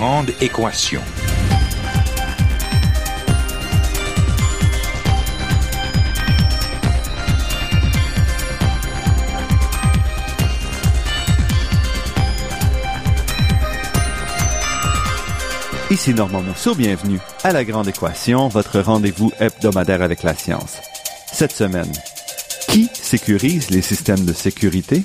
Grande équation. Ici Normand Mousseau, bienvenue à La Grande Équation, votre rendez-vous hebdomadaire avec la science. Cette semaine, qui sécurise les systèmes de sécurité?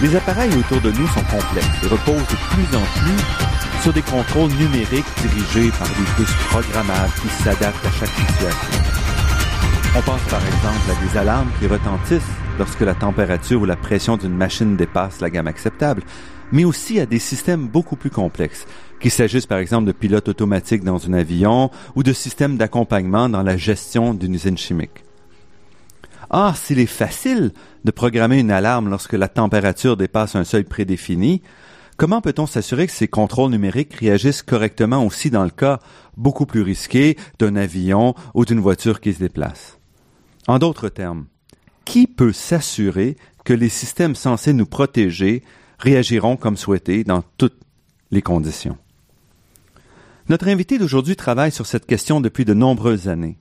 Les appareils autour de nous sont complexes et reposent de plus en plus sur des contrôles numériques dirigés par des puces programmables qui s'adaptent à chaque situation. On pense par exemple à des alarmes qui retentissent lorsque la température ou la pression d'une machine dépasse la gamme acceptable, mais aussi à des systèmes beaucoup plus complexes, qu'il s'agisse par exemple de pilotes automatiques dans un avion ou de systèmes d'accompagnement dans la gestion d'une usine chimique. Or, s'il est facile de programmer une alarme lorsque la température dépasse un seuil prédéfini, comment peut-on s'assurer que ces contrôles numériques réagissent correctement aussi dans le cas beaucoup plus risqué d'un avion ou d'une voiture qui se déplace? En d'autres termes, qui peut s'assurer que les systèmes censés nous protéger réagiront comme souhaité dans toutes les conditions? Notre invité d'aujourd'hui travaille sur cette question depuis de nombreuses années.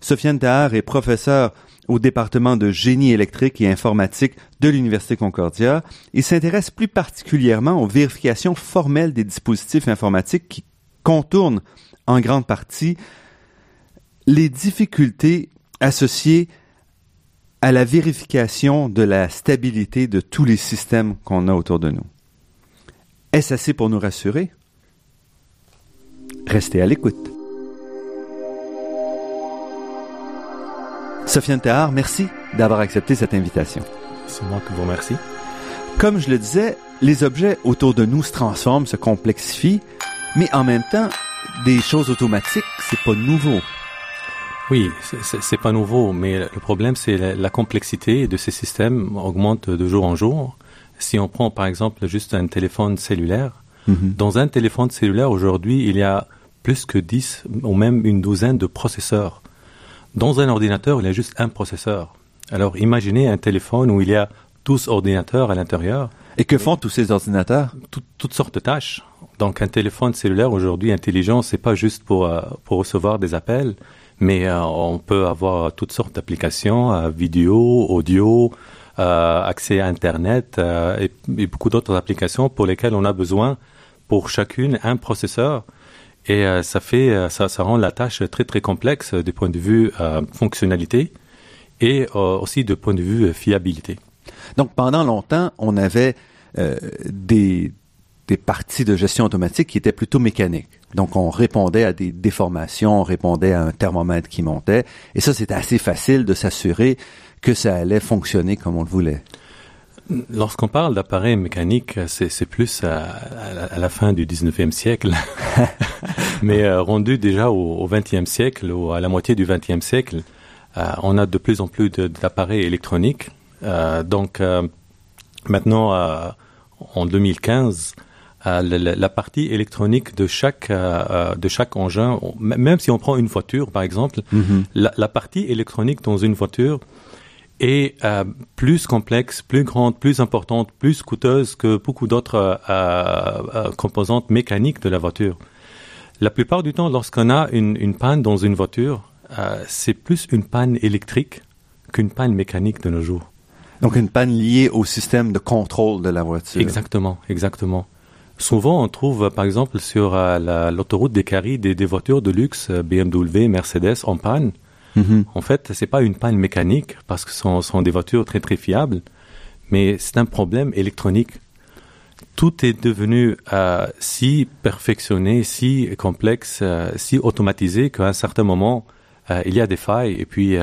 Sofiane Tahar est professeur au département de génie électrique et informatique de l'Université Concordia. Il s'intéresse plus particulièrement aux vérifications formelles des dispositifs informatiques qui contournent en grande partie les difficultés associées à la vérification de la stabilité de tous les systèmes qu'on a autour de nous. Est-ce assez pour nous rassurer? Restez à l'écoute. Sofiane Tahar, merci d'avoir accepté cette invitation. C'est moi qui vous remercie. Comme je le disais, les objets autour de nous se transforment, se complexifient, mais en même temps, des choses automatiques, c'est pas nouveau. Oui, c'est pas nouveau, mais le problème, c'est la, la, complexité de ces systèmes augmente de jour en jour. Si on prend par exemple juste un téléphone cellulaire, mm -hmm. dans un téléphone cellulaire aujourd'hui, il y a plus que 10 ou même une douzaine de processeurs. Dans un ordinateur, il y a juste un processeur. Alors imaginez un téléphone où il y a 12 ordinateurs à l'intérieur. Et que font tous ces ordinateurs? Tout, Toutes sortes de tâches. Donc un téléphone cellulaire aujourd'hui intelligent, c'est pas juste pour, euh, pour recevoir des appels, mais euh, on peut avoir toutes sortes d'applications, euh, vidéo, audio, accès à Internet et, et, beaucoup d'autres applications pour lesquelles on a besoin pour chacune un processeur. Et euh, ça fait, euh, ça, ça, rend la tâche très très complexe du point de vue euh, fonctionnalité et aussi du point de vue fiabilité. Donc pendant longtemps, on avait des, des parties de gestion automatique qui étaient plutôt mécaniques. Donc on répondait à des déformations, on répondait à un thermomètre qui montait, et ça c'était assez facile de s'assurer que ça allait fonctionner comme on le voulait. Lorsqu'on parle d'appareils mécaniques, c'est plus à, à, la fin du 19e siècle, mais euh, rendu déjà au, au 20e siècle ou à la moitié du 20e siècle, euh, on a de plus en plus d'appareils électroniques. Euh, donc maintenant, en 2015, la, la, partie électronique de chaque de chaque engin, même si on prend une voiture par exemple, mm -hmm. la, la, partie électronique dans une voiture est euh, plus complexe, plus grande, plus importante, plus coûteuse que beaucoup d'autres euh, euh, composantes mécaniques de la voiture. La plupart du temps, lorsqu'on a une, une, panne dans une voiture, c'est plus une panne électrique qu'une panne mécanique de nos jours. Donc une panne liée au système de contrôle de la voiture. Exactement, exactement. Souvent, on trouve, par exemple, sur l'autoroute des Caries, des, des, voitures de luxe BMW, Mercedes en panne. Mm -hmm. En fait, c'est pas une panne mécanique parce que ce sont, des voitures très très fiables, mais c'est un problème électronique. Tout est devenu euh, si perfectionné, si complexe, euh, si automatisé qu'à un certain moment, euh, il y a des failles et puis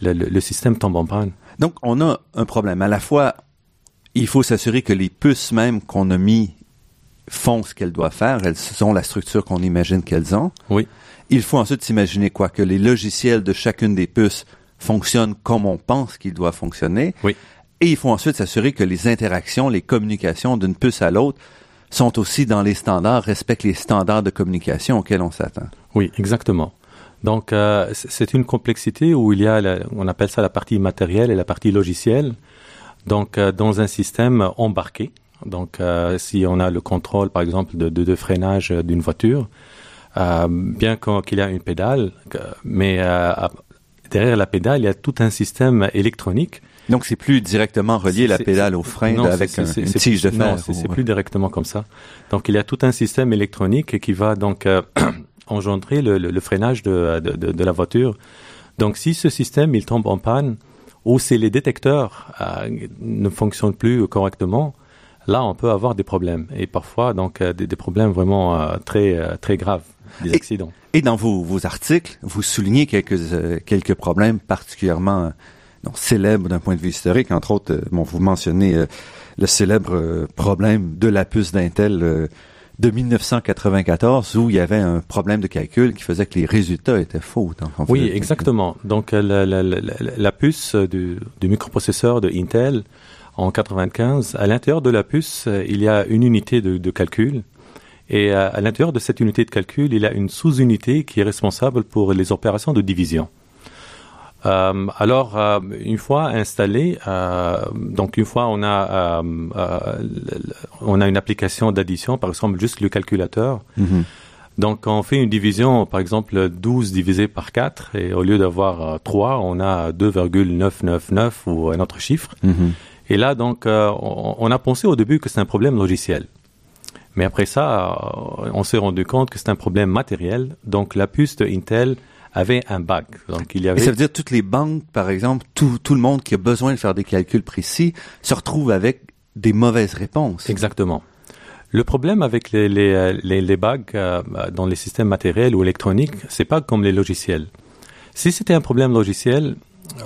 le, système tombe en panne. Donc, on a un problème. À la fois, il faut s'assurer que les puces même qu'on a mis font ce qu'elles doivent faire. Elles ont la structure qu'on imagine qu'elles ont. Oui. Il faut ensuite s'imaginer quoi? Que les logiciels de chacune des puces fonctionnent comme on pense qu'ils doivent fonctionner. Oui. Et il faut ensuite s'assurer que les interactions, les communications d'une puce à l'autre sont aussi dans les standards, respectent les standards de communication auxquels on s'attend. Oui, exactement. Donc, euh, c'est une complexité où il y a, on appelle ça la partie matérielle et la partie logicielle. Donc, euh, dans un système embarqué, donc euh, si on a le contrôle, par exemple, de, de, de freinage d'une voiture, euh, bien qu'il y a une pédale, mais derrière la pédale, il y a tout un système électronique. Donc, c'est plus directement relié la pédale au frein avec un, une tige de fer. Non, c'est plus directement comme ça. Donc, il y a tout un système électronique qui va donc engendrer le, le, freinage de, de, la voiture. Donc, si ce système il tombe en panne ou si les détecteurs euh, ne fonctionnent plus correctement, là, on peut avoir des problèmes et parfois donc euh, des, des, problèmes vraiment euh, très euh, très graves, des accidents. Et dans vos, vos articles, vous soulignez quelques euh, quelques problèmes particulièrement donc, célèbres d'un point de vue historique. Entre autres, bon, vous mentionnez le célèbre problème de la puce d'Intel de 1994 où il y avait un problème de calcul qui faisait que les résultats étaient faux. oui, exactement. Donc la, la, la, la puce du, du, microprocesseur de Intel en 95, à l'intérieur de la puce, il y a une unité de, de calcul. Et à, à l'intérieur de cette unité de calcul, il y a une sous-unité qui est responsable pour les opérations de division. Euh, alors, euh, une fois installé, euh, donc une fois on a euh, euh, on a une application d'addition, par exemple juste le calculateur. Mm -hmm. Donc, on fait une division, par exemple 12 divisé par 4, et au lieu d'avoir 3, on a 2,999 ou un autre chiffre. Mm -hmm. Et là, donc, on, on, a pensé au début que c'est un problème logiciel. Mais après ça, on s'est rendu compte que c'est un problème matériel. Donc, la puce de Intel avait un bug. Donc, il y avait... Et ça veut dire toutes les banques, par exemple, tout, tout le monde qui a besoin de faire des calculs précis se retrouve avec des mauvaises réponses. Exactement. Le problème avec les, les, les, les bugs euh, dans les systèmes matériels ou électroniques, c'est pas comme les logiciels. Si c'était un problème logiciel,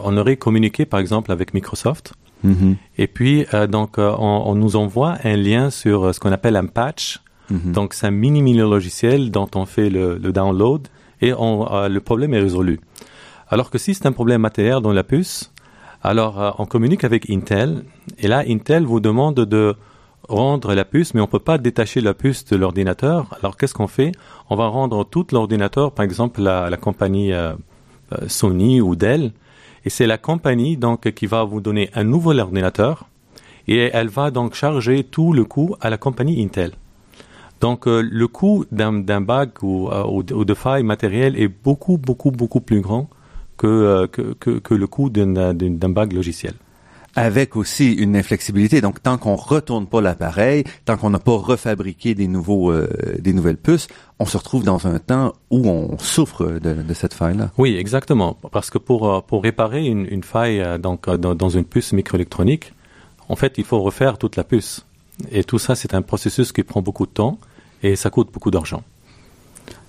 on aurait communiqué par exemple avec Microsoft. Mm -hmm. Et puis, euh, donc, euh, on, on, nous envoie un lien sur euh, ce qu'on appelle un patch. Mm -hmm. Donc, c'est un mini mini logiciel dont on fait le, le download et on, le problème est résolu. Alors que si c'est un problème matériel dans la puce, alors on communique avec Intel et là Intel vous demande de rendre la puce, mais on peut pas détacher la puce de l'ordinateur. Alors qu'est-ce qu'on fait? On va rendre tout l'ordinateur, par exemple la, la compagnie euh, Sony ou Dell, et c'est la compagnie donc qui va vous donner un nouvel ordinateur et elle va donc charger tout le coût à la compagnie Intel. Donc euh, le coût d'un bug ou, euh, ou, de faille matérielle est beaucoup, beaucoup, beaucoup plus grand que, euh, que, que, que, le coût d'un bug logiciel. Avec aussi une inflexibilité. Donc, tant qu'on retourne pas l'appareil, tant qu'on n'a pas refabriqué des nouveaux, euh, des nouvelles puces, on se retrouve dans un temps où on souffre de, de cette faille-là. Oui, exactement. Parce que pour, pour réparer une, une faille donc, dans, dans une puce microélectronique, en fait, il faut refaire toute la puce. Et tout ça, c'est un processus qui prend beaucoup de temps et ça coûte beaucoup d'argent.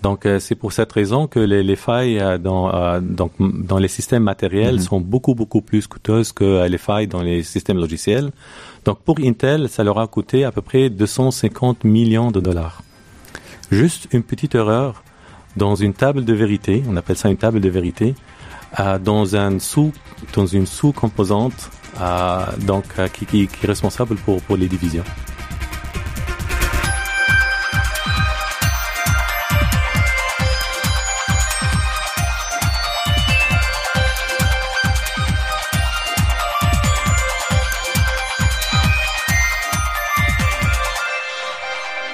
Donc, euh, c'est pour cette raison que les, les failles euh, dans, euh, donc, dans les systèmes matériels mm -hmm. sont beaucoup, beaucoup plus coûteuses que les failles dans les systèmes logiciels. Donc, pour Intel, ça leur a coûté à peu près 250 millions de dollars. Juste une petite erreur dans une table de vérité, on appelle ça une table de vérité, euh, dans, un sous, dans une sous-composante euh, donc, qui, qui, qui, est responsable pour, pour les divisions.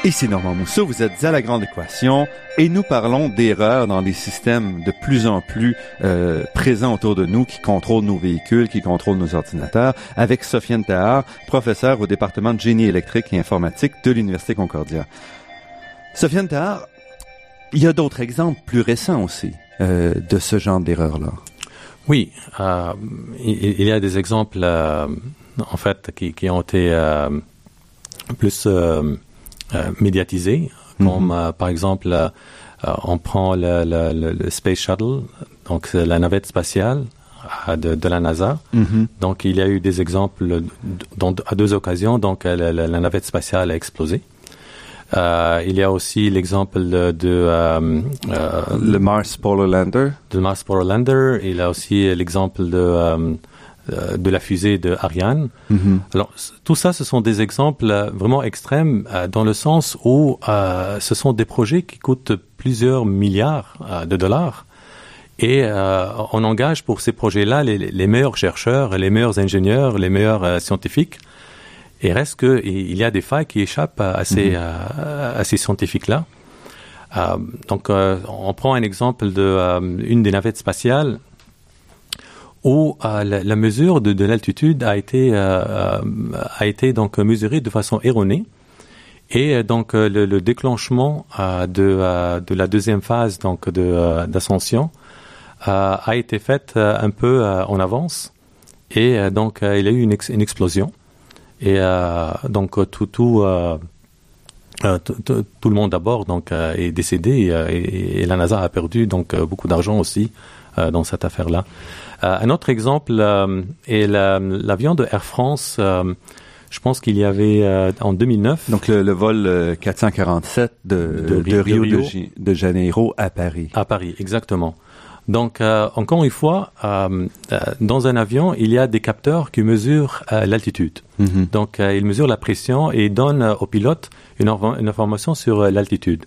Ici Normand Mousseau, vous êtes à la Grande Équation et nous parlons d'erreurs dans des systèmes de plus en plus euh, présents autour de nous qui contrôlent nos véhicules, qui contrôlent nos ordinateurs, avec Sofiane Tahar, professeure au département de génie électrique et informatique de l'Université Concordia. Sofiane Tahar, il y a d'autres exemples plus récents aussi euh, de ce genre d'erreurs-là. Oui, euh, il, y a des exemples euh, en fait qui, qui ont été euh, plus euh, médiatisés, comme mm -hmm. euh, par exemple, euh, on prend le, le, le, Space Shuttle, donc la navette spatiale de, de la NASA. Mm -hmm. Donc il y a eu des exemples dans, à deux occasions, donc la, navette spatiale a explosé. Euh, il y a aussi l'exemple de, de euh, le Mars Polar Lander. De Mars Polar Lander. Il y a aussi l'exemple de de la fusée de Ariane. Mm-hmm. Alors tout ça, ce sont des exemples vraiment extrêmes dans le sens où ce sont des projets qui coûtent plusieurs milliards de dollars. Et on engage pour ces projets-là les, les, meilleurs chercheurs, les meilleurs ingénieurs, les meilleurs scientifiques. Et reste qu'il y a des failles qui échappent à ces, mhm. à, ces scientifiques-là. Euh, donc, euh, on prend un exemple de euh, une des navettes spatiales où la, mesure de, de l'altitude a été a été donc mesurée de façon erronée. Et donc le, le déclenchement de, de la deuxième phase donc de d'ascension a été fait un peu en avance et donc il y a eu une, une explosion. Et euh, donc euh, tout tout, euh, tout le monde à bord donc est décédé et, la NASA a perdu donc beaucoup d'argent aussi dans cette affaire-là. Un autre exemple est l'avion de Air France. Je pense qu'il y avait en 2009. Donc le, vol 447 de, de, Rio, de, de, Janeiro à Paris. À Paris, exactement. Donc, encore une fois, dans un avion, il y a des capteurs qui mesurent l'altitude. Mhm. Donc, euh, il mesure la pression et donne euh, au pilote une, une information sur euh, l'altitude.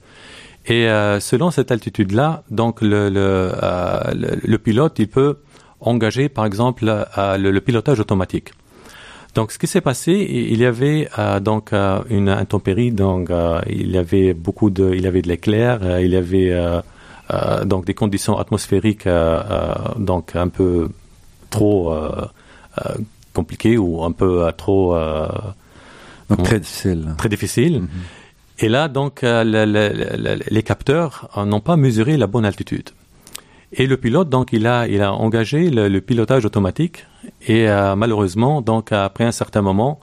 Et selon cette altitude-là, donc le, le, le, pilote, il peut engager, par exemple, le, pilotage automatique. Donc, ce qui s'est passé, il y avait donc une intempérie, donc il y avait beaucoup de, il y avait de l'éclair, il y avait donc des conditions atmosphériques donc un peu trop compliqué ou un peu euh, trop euh, très difficile. Très difficile. Mhm. Et là, donc, euh, les capteurs n'ont pas mesuré la bonne altitude. Et le pilote, donc, il a, il a engagé le, pilotage automatique. Et malheureusement, donc, après un certain moment,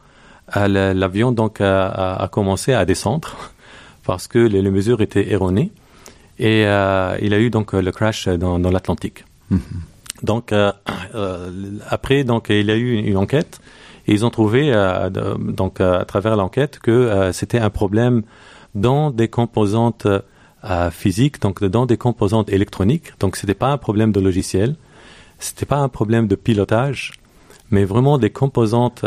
l'avion donc a, commencé à descendre parce que les, mesures étaient erronées. Et il a eu donc le crash dans, l'Atlantique. Mhm. Donc euh, euh, après, donc il y a eu une, enquête et ils ont trouvé euh, donc à travers l'enquête que c'était un problème dans des composantes physiques, donc dans des composantes électroniques. Donc c'était pas un problème de logiciel, c'était pas un problème de pilotage, mais vraiment des composantes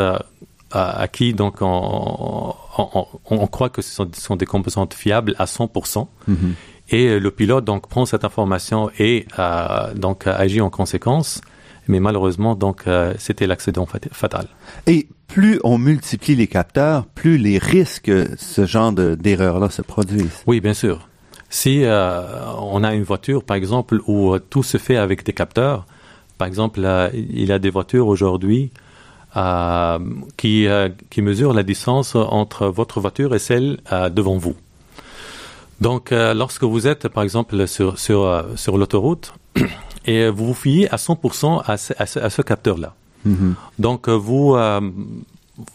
à, qui donc on, on, croit que ce sont, des composantes fiables à 100%. Et euh, le pilote donc prend cette information et euh, donc agit en conséquence. Mais malheureusement, donc euh, c'était l'accident fatal. Et plus on multiplie les capteurs, plus les risques ce genre d'erreur-là se produisent. Oui, bien sûr. Si on a une voiture, par exemple, où tout se fait avec des capteurs, par exemple, il y a des voitures aujourd'hui qui, qui mesurent la distance entre votre voiture et celle devant vous. Donc, euh, lorsque vous êtes, par exemple, sur, sur, euh, sur l'autoroute, et vous vous fiez à 100% à ce, à ce, capteur-là. Mm-hmm. Donc, euh, vous,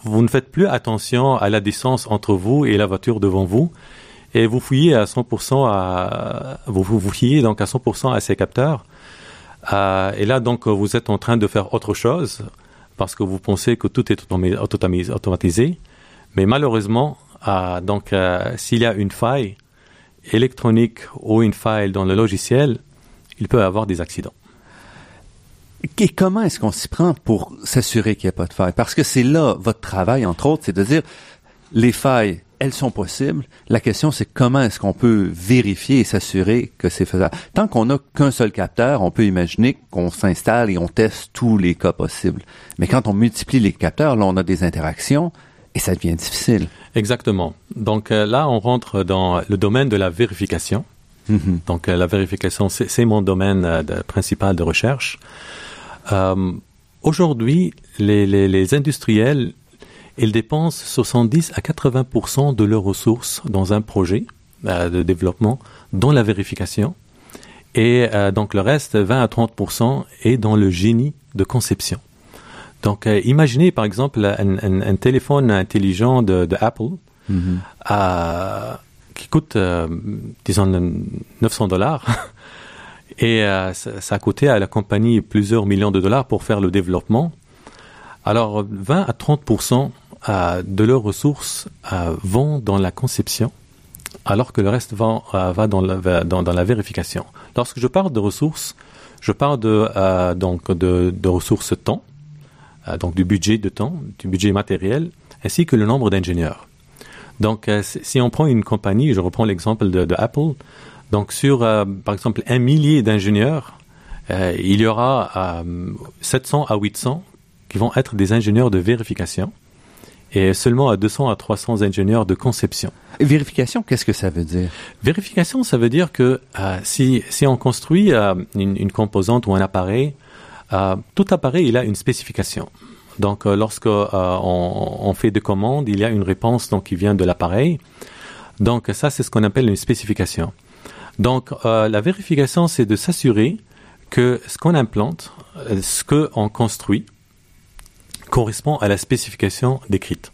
vous ne faites plus attention à la distance entre vous et la voiture devant vous, et vous fouillez à 100% à, vous vous donc à 100% à ces capteurs. et là, donc, vous êtes en train de faire autre chose parce que vous pensez que tout est automatisé. Mais malheureusement, donc, s'il y a une faille, électronique ou une faille dans le logiciel, il peut y avoir des accidents. Et comment est-ce qu'on s'y prend pour s'assurer qu'il n'y a pas de faille? Parce que c'est là votre travail, entre autres, c'est de dire les failles, elles sont possibles. La question, c'est comment est-ce qu'on peut vérifier et s'assurer que c'est faisable? Tant qu'on n'a qu'un seul capteur, on peut imaginer qu'on s'installe et on teste tous les cas possibles. Mais quand on multiplie les capteurs, là, on a des interactions et ça devient difficile. Exactement. Donc euh, là, on rentre dans le domaine de la vérification. Mm-hmm. Donc euh, la vérification, c'est mon domaine euh, principal de recherche. Aujourd'hui, les, les, les, industriels, ils dépensent 70 à 80% de leurs ressources dans un projet de développement, dans la vérification. Et donc le reste, 20 à 30% est dans le génie de conception. Donc, euh, imaginez par exemple un, téléphone intelligent de, Apple mhm. qui coûte, euh, disons, 900 dollars. Et euh, ça, a coûté à la compagnie plusieurs millions de dollars pour faire le développement. Alors, 20 à 30 de leurs ressources vont dans la conception, alors que le reste va, va, dans, la, vérification. Lorsque je parle de ressources, je parle de, donc de, de ressources temps, donc du budget de temps, du budget matériel, ainsi que le nombre d'ingénieurs. Donc, si on prend une compagnie, je reprends l'exemple de, Apple, donc sur, par exemple, un millier d'ingénieurs, il y aura 700 à 800 qui vont être des ingénieurs de vérification et seulement à 200 à 300 ingénieurs de conception. vérification, qu'est-ce que ça veut dire? Vérification, ça veut dire que euh, si, si on construit euh, une, une, composante ou un appareil, euh, tout appareil il a une spécification. Donc, lorsque on, on, fait des commandes, il y a une réponse donc qui vient de l'appareil. Donc, ça, c'est ce qu'on appelle une spécification. Donc, la vérification, c'est de s'assurer que ce qu'on implante, ce qu'on construit, correspond à la spécification décrite.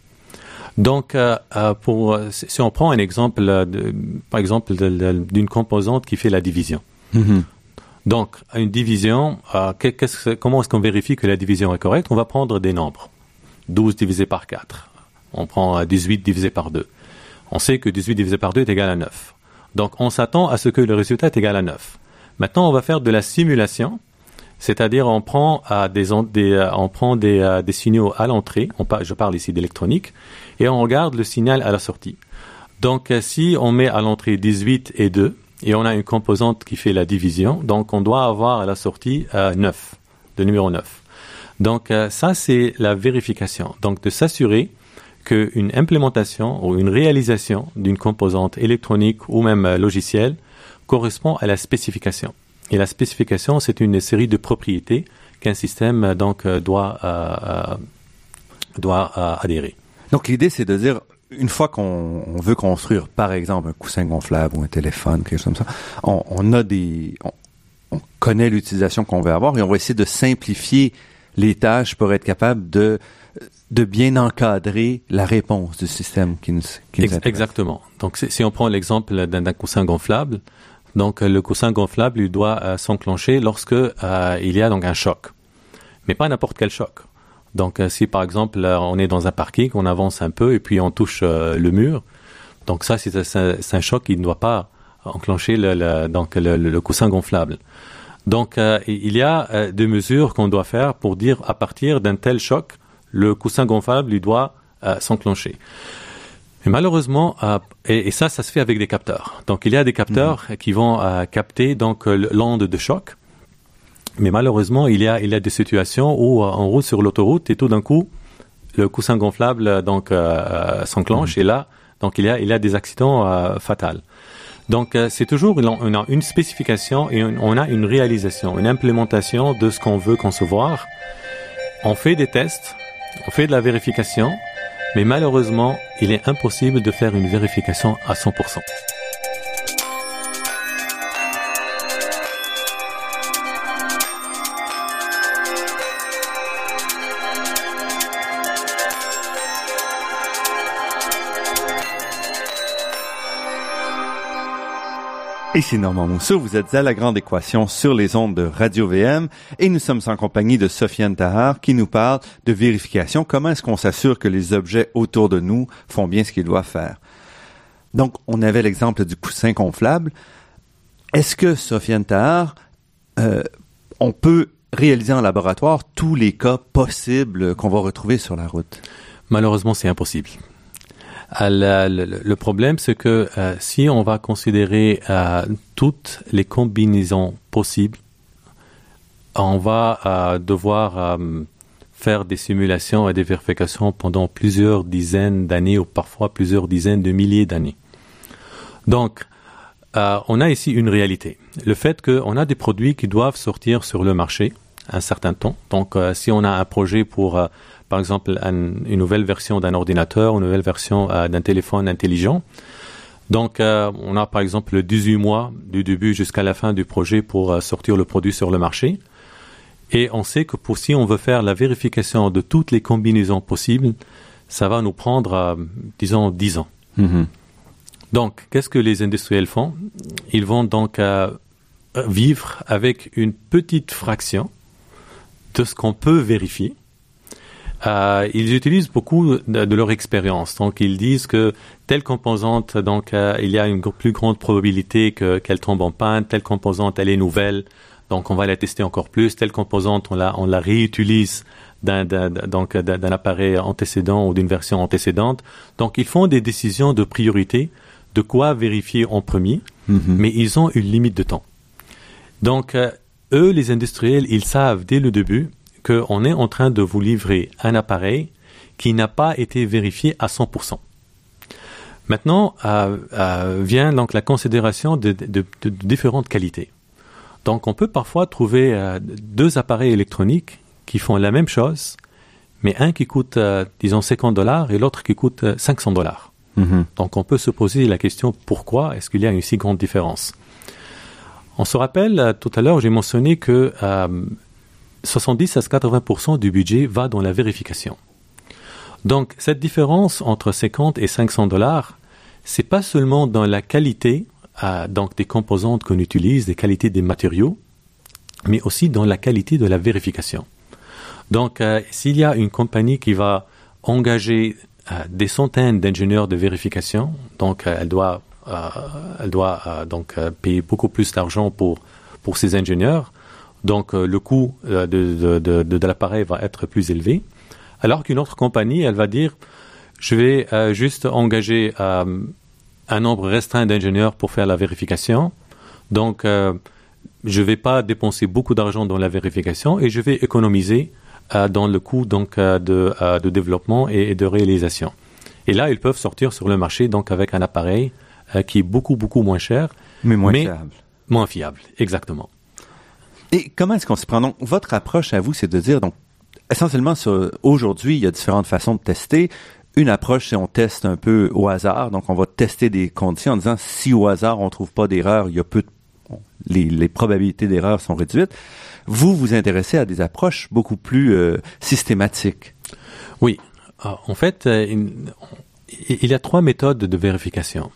Donc, euh, euh, pour, si on prend un exemple, de, par exemple, d'une composante qui fait la division. Mm-hmm. Donc, une division, euh, comment est-ce qu'on vérifie que la division est correcte? On va prendre des nombres. 12 divisé par 4. On prend 18 divisé par 2. On sait que 18 divisé par 2 est égal à 9. Donc, on s'attend à ce que le résultat est égal à 9. Maintenant, on va faire de la simulation c'est-à-dire, on prend euh, des, euh, on prend des, euh, des signaux à l'entrée. je parle ici d'électronique, et on regarde le signal à la sortie. Donc, si on met à l'entrée 18 et 2, et on a une composante qui fait la division, donc on doit avoir à la sortie 9, le numéro 9. Donc, ça, c'est la vérification. Donc, de s'assurer qu'une implémentation ou une réalisation d'une composante électronique ou même logicielle correspond à la spécification. Et la spécification, c'est une série de propriétés qu'un système euh, donc euh, doit euh, doit adhérer. Donc l'idée, c'est de dire une fois qu'on veut construire, par exemple, un coussin gonflable ou un téléphone, quelque chose comme ça, on, a des, on, connaît l'utilisation qu'on veut avoir et on va essayer de simplifier les tâches pour être capable de de bien encadrer la réponse du système qui nous, qui nous Exactement. Donc, si on prend l'exemple d'un coussin gonflable, donc le coussin gonflable il doit euh, s'enclencher lorsque euh, il y a donc un choc, mais pas n'importe quel choc. Donc euh, si par exemple on est dans un parking, on avance un peu et puis on touche le mur, donc ça c'est un, choc qui ne doit pas enclencher le, le, coussin gonflable. Donc il y a des mesures qu'on doit faire pour dire à partir d'un tel choc, le coussin gonflable doit s'enclencher malheureusement, euh, et, ça, ça se fait avec des capteurs. Donc il y a des capteurs mhm. qui vont euh, capter donc euh, l'onde de choc. Mais malheureusement, il y a il y a des situations où on roule sur l'autoroute et tout d'un coup, le coussin gonflable donc s'enclenche mhm. et là, donc il y a il y a des accidents fatals. Donc c'est toujours on a une spécification et on a une réalisation, une implémentation de ce qu'on veut concevoir. On fait des tests, on fait de la vérification mais malheureusement, il est impossible de faire une vérification à 100%. Ici Normand Mousseau, vous êtes à La Grande Équation sur les ondes de Radio-VM et nous sommes en compagnie de Sofiane Tahar qui nous parle de vérification. Comment est-ce qu'on s'assure que les objets autour de nous font bien ce qu'ils doivent faire? Donc, on avait l'exemple du coussin gonflable. Est-ce que, Sofiane Tahar, euh, on peut réaliser en laboratoire tous les cas possibles qu'on va retrouver sur la route? Malheureusement, c'est impossible. Euh, le, problème, c'est que euh, si on va considérer euh, toutes les combinaisons possibles, on va devoir faire des simulations et des vérifications pendant plusieurs dizaines d'années ou parfois plusieurs dizaines de milliers d'années. Donc, on a ici une réalité. Le fait qu'on a des produits qui doivent sortir sur le marché un certain temps. Donc, si on a un projet pour par exemple une nouvelle version d'un ordinateur, une nouvelle version euh, d'un téléphone intelligent. Donc, euh, on a par exemple 18 mois du début jusqu'à la fin du projet pour euh, sortir le produit sur le marché. Et on sait que pour si on veut faire la vérification de toutes les combinaisons possibles, ça va nous prendre, disons, 10 ans. Mm-hmm. Donc, qu'est-ce que les industriels font? Ils vont donc vivre avec une petite fraction de ce qu'on peut vérifier euh, ils utilisent beaucoup de, leur expérience. Donc, ils disent que telle composante, donc, euh, il y a une plus grande probabilité qu'elle tombe en panne. Telle composante, elle est nouvelle. Donc, on va la tester encore plus. Telle composante, on la, on la réutilise d'un donc d'un appareil antécédent ou d'une version antécédente. Donc ils font des décisions de priorité de quoi vérifier en premier, mm-hmm. mais ils ont une limite de temps. Donc euh, eux, les industriels, ils savent dès le début qu'on est en train de vous livrer un appareil qui n'a pas été vérifié à 100%. Maintenant euh, euh, vient donc la considération de, différentes qualités. Donc on peut parfois trouver euh, deux appareils électroniques qui font la même chose, mais un qui coûte, disons, 50 dollars et l'autre qui coûte 500 dollars. Mm-hmm. Donc on peut se poser la question pourquoi est-ce qu'il y a une si grande différence? On se rappelle, tout à l'heure, j'ai mentionné que 70 à 80 du budget va dans la vérification. Donc cette différence entre 50 et 500 dollars, c'est pas seulement dans la qualité euh, des composantes qu'on utilise, des qualités des matériaux, mais aussi dans la qualité de la vérification. Donc euh, s'il y a une compagnie qui va engager euh, des centaines d'ingénieurs de vérification, donc elle doit elle doit donc payer beaucoup plus d'argent pour pour ces ingénieurs. Donc le coût de, de, de, de l'appareil va être plus élevé. Alors qu'une autre compagnie, elle va dire, je vais euh, juste engager euh, un nombre restreint d'ingénieurs pour faire la vérification. Donc, euh, je ne vais pas dépenser beaucoup d'argent dans la vérification et je vais économiser dans le coût donc de, de développement et, de réalisation. Et là, ils peuvent sortir sur le marché donc avec un appareil qui est beaucoup beaucoup moins cher, mais moins fiable. Moins fiable, exactement. Et comment est-ce qu'on se prend? Donc votre approche à vous, c'est de dire donc essentiellement, aujourd'hui, il y a différentes façons de tester. Une approche, c'est on teste un peu au hasard. Donc, on va tester des conditions en disant si au hasard on trouve pas d'erreur, il y a peu de, les, probabilités d'erreur sont réduites. Vous vous intéressez à des approches beaucoup plus euh, systématiques. Oui. Ah, en fait, euh, il y a trois méthodes de vérification.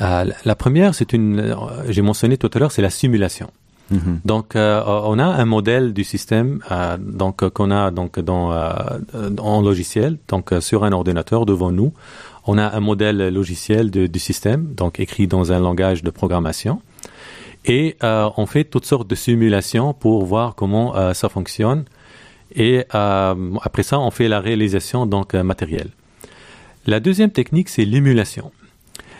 Euh, la première, c'est une, j'ai mentionné tout à l'heure, c'est la simulation. Mm-hmm. Donc, euh, on a un modèle du système euh, donc euh, qu'on a donc dans en logiciel, donc sur un ordinateur devant nous. On a un modèle logiciel du système, donc écrit dans un langage de programmation, et on fait toutes sortes de simulations pour voir comment ça fonctionne. Et après ça, on fait la réalisation donc matérielle. La deuxième technique, c'est l'émulation.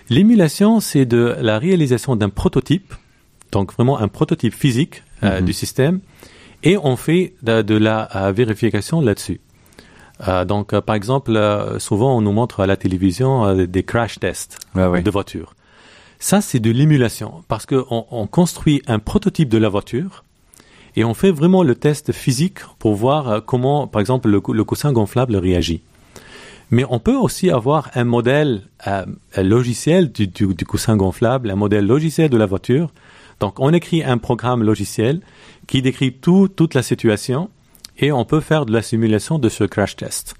L'émulation, c'est de la réalisation d'un prototype donc vraiment un prototype physique euh, mhm. du système, et on fait de, la euh, vérification là-dessus. Euh, donc, par exemple, souvent on nous montre à la télévision des crash tests de voitures. Ça, c'est de l'émulation, parce qu'on on construit un prototype de la voiture et on fait vraiment le test physique pour voir comment, par exemple, le, coussin gonflable réagit. Mais on peut aussi avoir un modèle logiciel du, du, coussin gonflable, un modèle logiciel de la voiture, donc, on écrit un programme logiciel qui décrit tout, toute la situation et on peut faire de la simulation de ce crash test.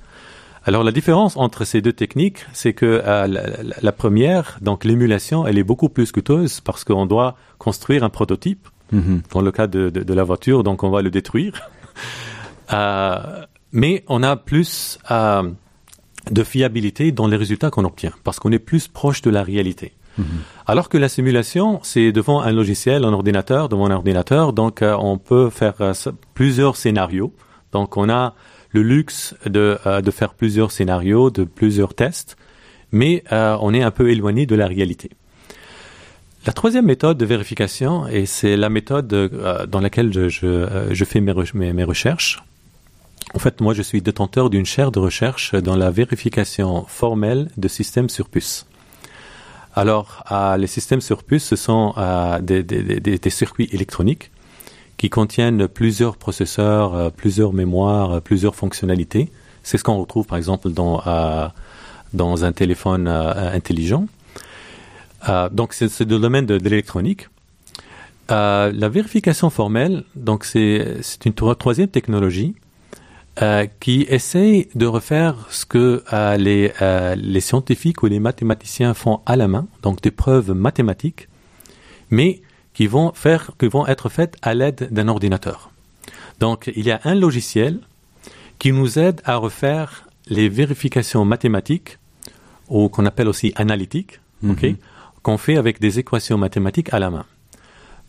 Alors, la différence entre ces deux techniques, c'est que euh, la, première, donc l'émulation, elle est beaucoup plus coûteuse parce qu'on doit construire un prototype. Mm-hmm. Dans le cas de, de, la voiture, donc on va le détruire. euh, mais on a plus euh, de fiabilité dans les résultats qu'on obtient parce qu'on est plus proche de la réalité. Mhm. Alors que la simulation, c'est devant un logiciel, un ordinateur, devant un ordinateur, donc euh, on peut faire euh, plusieurs scénarios. Donc on a le luxe de, euh, faire plusieurs scénarios, de plusieurs tests, mais on est un peu éloigné de la réalité. La troisième méthode de vérification, et c'est la méthode dans laquelle je, fais mes, mes, mes, recherches, en fait, moi, je suis détenteur d'une chaire de recherche dans la vérification formelle de systèmes sur puce. Alors, euh, les systèmes sur puce, ce sont euh, des, circuits électroniques qui contiennent plusieurs processeurs, euh, plusieurs mémoires, plusieurs fonctionnalités. C'est ce qu'on retrouve, par exemple, dans, dans un téléphone intelligent. donc, c'est le domaine de, l'électronique. la vérification formelle, donc c'est une troisième technologie euh, qui essaye de refaire ce que euh, les, euh, les scientifiques ou les mathématiciens font à la main, donc des preuves mathématiques, mais qui vont faire, qui vont être faites à l'aide d'un ordinateur. Donc, il y a un logiciel qui nous aide à refaire les vérifications mathématiques, ou qu'on appelle aussi analytiques, mm-hmm. qu'on fait avec des équations mathématiques à la main.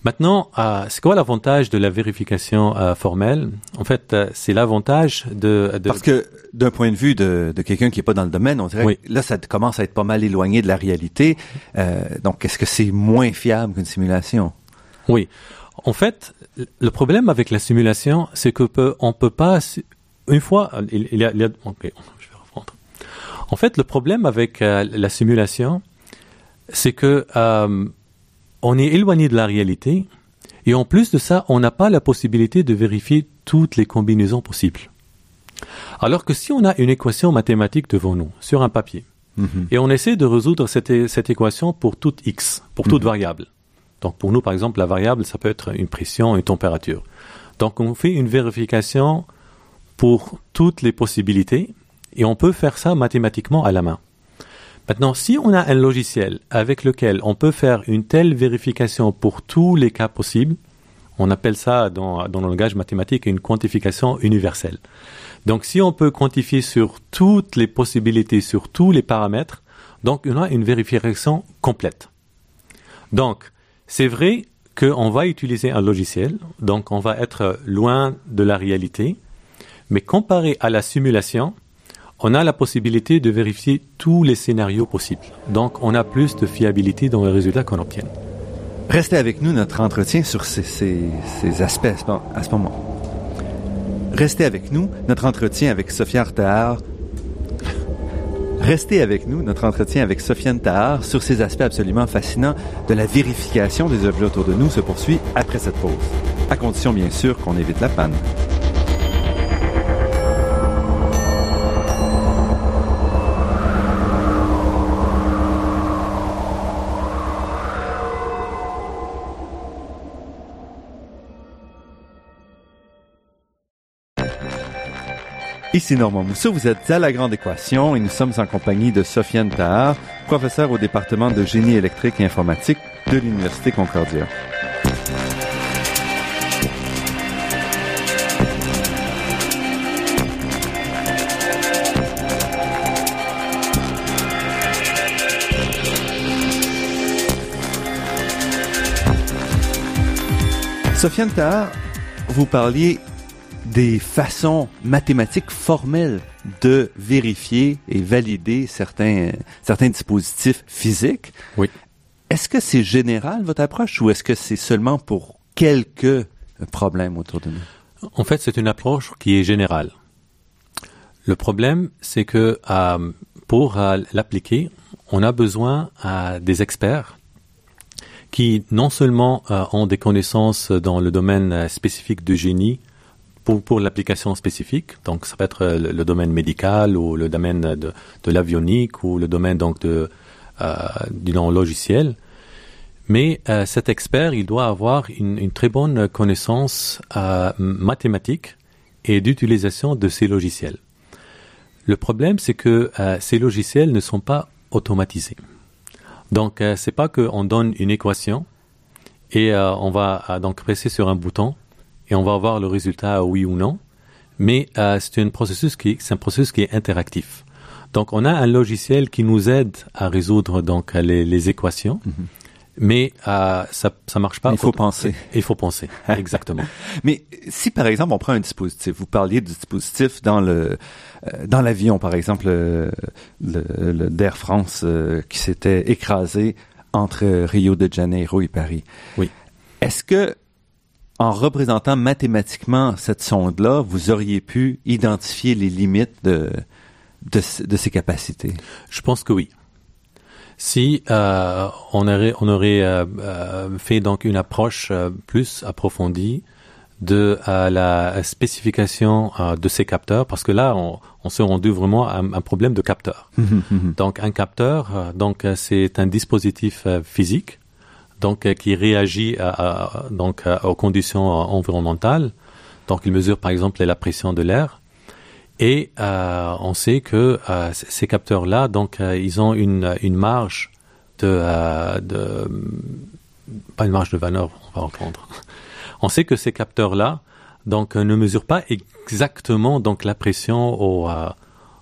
Maintenant, euh, c'est quoi l'avantage de la vérification euh, formelle? En fait, euh, c'est l'avantage de, de, Parce que d'un point de vue de, de quelqu'un qui est pas dans le domaine, on dirait Oui. que là, ça commence à être pas mal éloigné de la réalité. Donc, est-ce que c'est moins fiable qu'une simulation? Oui. En fait, le problème avec la simulation, c'est que peut, on peut pas une fois il, il y a, il y a- ok, je vais reprendre. En fait, le problème avec la simulation, c'est que on est éloigné de la réalité et en plus de ça, on n'a pas la possibilité de vérifier toutes les combinaisons possibles. Alors que si on a une équation mathématique devant nous sur un papier Mhm. et on essaie de résoudre cette, équation pour toute x, pour toute variable. Donc pour nous, par exemple, la variable, ça peut être une pression, une température. Donc on fait une vérification pour toutes les possibilités et on peut faire ça mathématiquement à la main. Maintenant, si on a un logiciel avec lequel on peut faire une telle vérification pour tous les cas possibles, on appelle ça dans, dans le langage mathématique une quantification universelle. Donc si on peut quantifier sur toutes les possibilités, sur tous les paramètres, donc on a une vérification complète. Donc c'est vrai qu'on va utiliser un logiciel, donc on va être loin de la réalité, mais comparé à la simulation, on a la possibilité de vérifier tous les scénarios possibles. Donc on a plus de fiabilité dans les résultats qu'on obtient. Restez avec nous, notre entretien sur ces, ces, aspects à ce, moment. Restez avec nous, notre entretien avec Sofiane Tahar. Restez avec nous, notre entretien avec Sofiane Tahar sur ces aspects absolument fascinants de la vérification des objets autour de nous se poursuit après cette pause. À condition, bien sûr, qu'on évite la panne. Ici Normand Mousseau, vous êtes à La Grande Équation et nous sommes en compagnie de Sofiane Tahar, professeur au département de génie électrique et informatique de l'Université Concordia. Sofiane Tahar, vous parliez des façons mathématiques formelles de vérifier et valider certains, certains dispositifs physiques. Oui. Est-ce que c'est général, votre approche, ou est-ce que c'est seulement pour quelques problèmes autour de nous? En fait, c'est une approche qui est générale. Le problème, c'est que euh, pour euh, l'appliquer, on a besoin euh, des experts qui non seulement euh, ont des connaissances dans le domaine euh, spécifique du génie pour, l'application spécifique, donc ça peut être euh, le, domaine médical ou le domaine de, de l'avionique ou le domaine donc de euh, du logiciel, mais euh, cet expert, il doit avoir une, très bonne connaissance mathématique et d'utilisation de ces logiciels. Le problème, c'est que ces logiciels ne sont pas automatisés. Donc, c'est pas qu'on donne une équation et on va donc presser sur un bouton et on va avoir le résultat oui ou non. Mais euh, c'est un processus qui c'est un processus qui est interactif. Donc, on a un logiciel qui nous aide à résoudre donc les, les équations, mais euh, ça ça marche pas. Il faut penser. Il faut penser, exactement. Mais si par exemple on prend un dispositif, vous parliez du dispositif dans le euh, dans l'avion par exemple le, le d'Air France euh, qui s'était écrasé entre Rio de Janeiro et Paris. Oui. Est-ce que en représentant mathématiquement cette sonde-là, vous auriez pu identifier les limites de de, de ses capacités Je pense que oui. Si euh, on aurait, on aurait euh, euh, fait donc une approche euh, plus approfondie de euh, la spécification de ces capteurs, parce que là, on, on s'est rendu vraiment à un, problème de capteur. Donc, un capteur, donc c'est un dispositif physique, donc euh, qui réagit donc aux conditions euh, environnementales. Donc, il mesure par exemple la pression de l'air. Et euh, on sait que euh, ces capteurs-là, donc, euh, ils ont une, marge de, euh, de, pas une marge de valeur, on va reprendre. On sait que ces capteurs-là, donc, euh, ne mesurent pas exactement donc la pression au,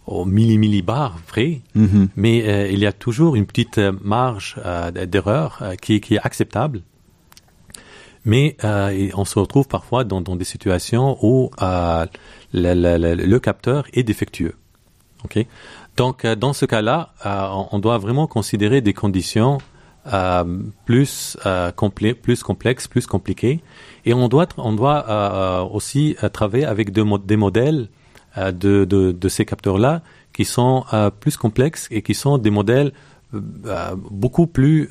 au millimillibar près, Mhm. mais euh, il y a toujours une petite euh, marge euh, d'erreur euh, qui, qui est acceptable. Mais on se retrouve parfois dans, dans des situations où le, capteur est défectueux. Ok? Donc dans ce cas-là, on doit vraiment considérer des conditions plus plus complexes, plus compliquées, et on doit on doit aussi travailler avec des modèles de, de, de ces capteurs-là qui sont euh, plus complexes et qui sont des modèles euh, euh, beaucoup plus...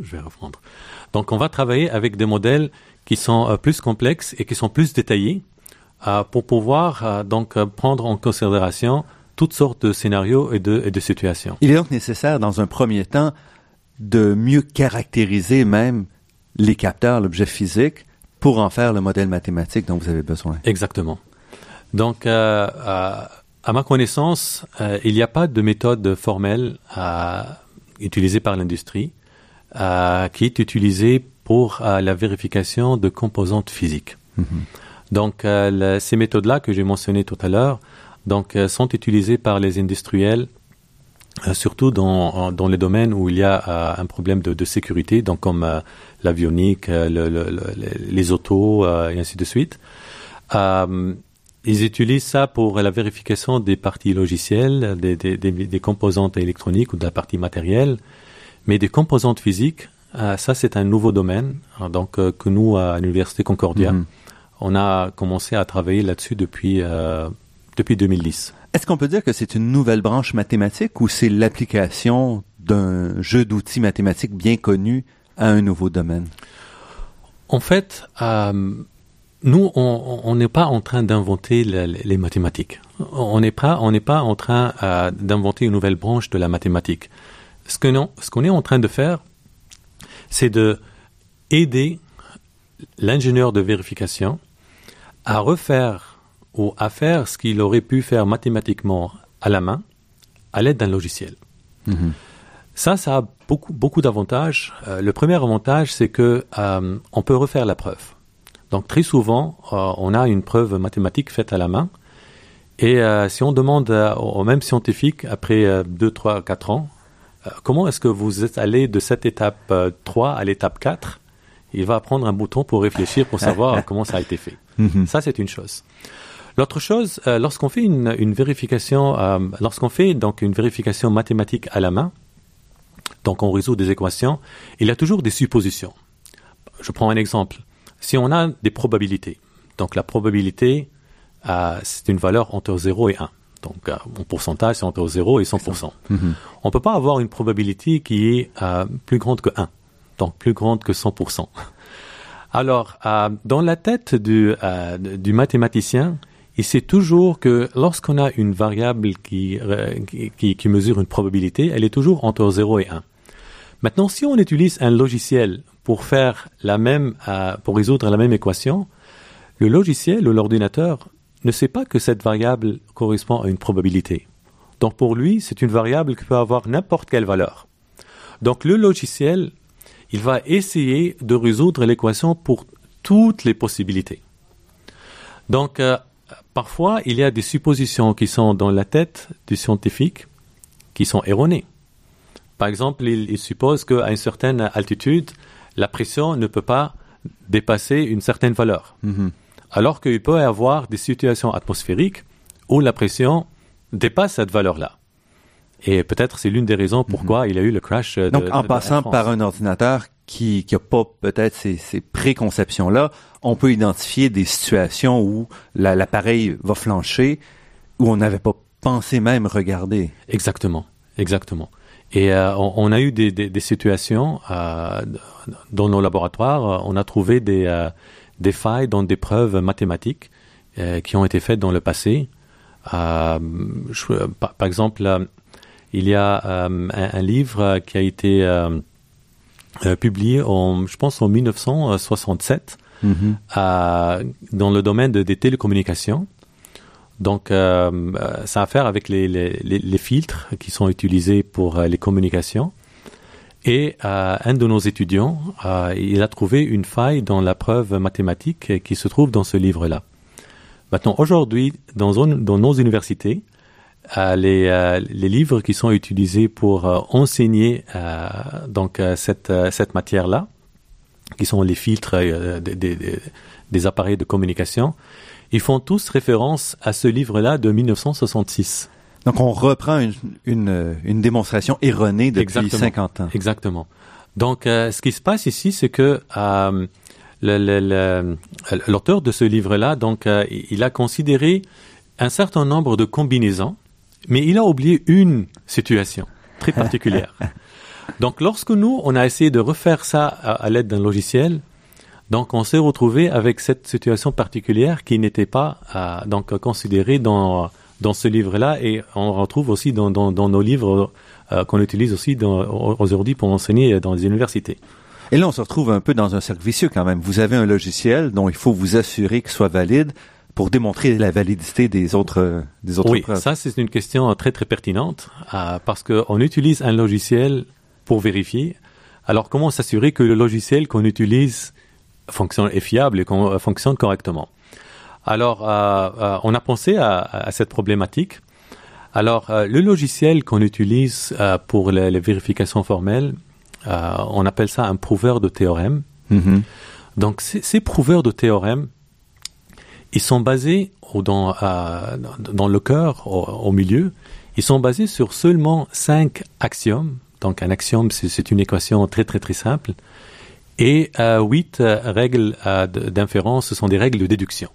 je vais reprendre. Donc on va travailler avec des modèles qui sont plus complexes et qui sont plus détaillés pour pouvoir donc prendre en considération toutes sortes de scénarios et de, et de situations. Il est donc nécessaire dans un premier temps de mieux caractériser même les capteurs, l'objet physique, pour en faire le modèle mathématique dont vous avez besoin. Exactement. Donc, euh, euh, à ma connaissance, euh, il n'y a pas de méthode formelle utilisée par l'industrie qui est utilisée pour la vérification de composantes physiques. Mm-hmm. Donc, ces méthodes-là que j'ai mentionnées tout à l'heure, donc, sont utilisées par les industriels surtout dans, dans les domaines où il y a un problème de, de sécurité, donc comme l'avionique, les autos et ainsi de suite. Ils utilisent ça pour la vérification des parties logicielles, des, des, des, composantes électroniques ou de la partie matérielle, mais des composantes physiques, euh, ça c'est un nouveau domaine, hein, donc euh, que nous à l'université Concordia, mhm. on a commencé à travailler là-dessus depuis euh, depuis 2010. Est-ce qu'on peut dire que c'est une nouvelle branche mathématique ou c'est l'application d'un jeu d'outils mathématiques bien connu à un nouveau domaine? En fait, nous, on n'est pas en train d'inventer les, mathématiques. On n'est pas, on n'est pas en train euh, d'inventer une nouvelle branche de la mathématique. Ce que non, ce qu'on est en train de faire, c'est de aider l'ingénieur de vérification à refaire ou à faire ce qu'il aurait pu faire mathématiquement à la main à l'aide d'un logiciel. Mm-hmm. Ça, ça a beaucoup, beaucoup d'avantages. Euh, le premier avantage, c'est que euh, on peut refaire la preuve. Donc très souvent, euh, on a une preuve mathématique faite à la main. Et si on demande au même scientifique, après 2, 3, 4 ans, comment est-ce que vous êtes allé de cette étape 3 à l'étape 4 Il va prendre un bouton pour réfléchir, pour savoir comment ça a été fait. Mhm. Ça, c'est une chose. L'autre chose, lorsqu'on fait une, une vérification, lorsqu'on fait donc une vérification mathématique à la main, donc on résout des équations, il y a toujours des suppositions. Je prends un exemple. Si on a des probabilités, donc la probabilité, euh, c'est une valeur entre 0 et 1. Donc, euh, mon pourcentage, c'est entre 0 et 100%. Mm-hmm. On ne peut pas avoir une probabilité qui est euh, plus grande que 1, donc plus grande que 100%. Alors, dans la tête du, du mathématicien, il sait toujours que lorsqu'on a une variable qui, qui, qui, mesure une probabilité, elle est toujours entre 0 et 1. Maintenant, si on utilise un logiciel pour faire la même, euh, pour résoudre la même équation, le logiciel ou l'ordinateur ne sait pas que cette variable correspond à une probabilité. Donc pour lui, c'est une variable qui peut avoir n'importe quelle valeur. Donc le logiciel, il va essayer de résoudre l'équation pour toutes les possibilités. Donc euh, parfois, il y a des suppositions qui sont dans la tête du scientifique qui sont erronées. Par exemple, il, il suppose qu'à une certaine altitude, la pression ne peut pas dépasser une certaine valeur. Mhm. Alors qu'il peut y avoir des situations atmosphériques où la pression dépasse cette valeur-là. Et peut-être c'est l'une des raisons pourquoi mhm. il y a eu le crash. De, Donc, en passant par un ordinateur qui n'a pas peut-être ces, préconceptions-là, on peut identifier des situations où l'appareil va flancher, où on n'avait pas pensé même regarder. Exactement, exactement. Et euh, on, a eu des, situations euh, dans nos laboratoires, on a trouvé euh, des failles dans des preuves mathématiques qui ont été faites dans le passé. par, exemple, il y a un, livre qui a été publié, en, je pense, en 1967 mm-hmm. dans le domaine des télécommunications. Donc, euh, euh, ça a à faire avec les, les, les, filtres qui sont utilisés pour euh, les communications. Et un de nos étudiants, il a trouvé une faille dans la preuve mathématique qui se trouve dans ce livre-là. Maintenant, aujourd'hui, dans, dans, nos universités, les, les, livres qui sont utilisés pour enseigner donc cette, cette matière-là, qui sont les filtres des, appareils de communication, ils font tous référence à ce livre-là de 1966. Donc on reprend une, démonstration erronée depuis 50 ans. Exactement. Donc ce qui se passe ici, c'est que l'auteur de ce livre-là, donc, euh, il a considéré un certain nombre de combinaisons, mais il a oublié une situation très particulière. donc, lorsque nous, on a essayé de refaire ça à, l'aide d'un logiciel, donc on s'est retrouvé avec cette situation particulière qui n'était pas euh, donc considérée dans dans ce livre-là et on retrouve aussi dans, dans, nos livres euh, qu'on utilise aussi aujourd'hui pour enseigner dans les universités. Et là, on se retrouve un peu dans un cercle vicieux quand même. Vous avez un logiciel dont il faut vous assurer qu'il soit valide pour démontrer la validité des autres des autres oui, ça c'est une question très très pertinente euh, parce qu'on utilise un logiciel pour vérifier. Alors comment s'assurer que le logiciel qu'on utilise fonctionne est fiable et qu'on euh, fonctionne correctement? Alors euh, on a pensé à, cette problématique. Alors le logiciel qu'on utilise pour les, les, vérifications formelles, euh, on appelle ça un prouveur de théorème. Mm-hmm. Donc ces, prouveurs de théorème, ils sont basés dans, euh, le cœur, au, milieu, ils sont basés sur seulement cinq axiomes. Donc un axiome, c'est une équation très très très simple. Et euh, huit règles d'inférence, ce sont des règles de déduction.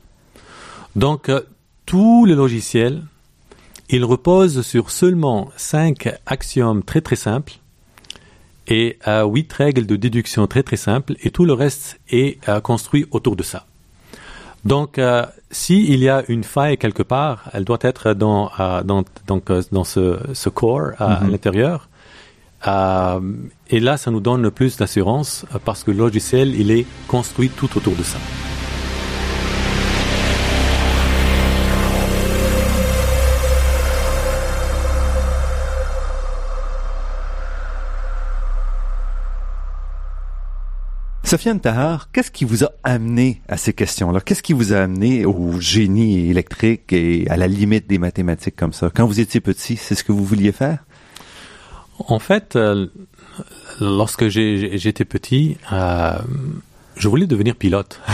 Donc tout le logiciel, il repose sur seulement cinq axiomes très très simples et huit règles de déduction très très simples et tout le reste est euh, construit autour de ça. Donc, euh, s'il y a une faille quelque part, elle doit être dans, euh, dans, donc, dans ce, ce core à mm-hmm. l'intérieur. et là, ça nous donne plus d'assurance parce que le logiciel, il est construit tout autour de ça. Sofiane Tahar, qu'est-ce qui vous a amené à ces questions-là? Qu'est-ce qui vous a amené au génie électrique et à la limite des mathématiques comme ça? Quand vous étiez petit, c'est ce que vous vouliez faire? En fait, euh, lorsque j'étais petit, euh, je voulais devenir pilote.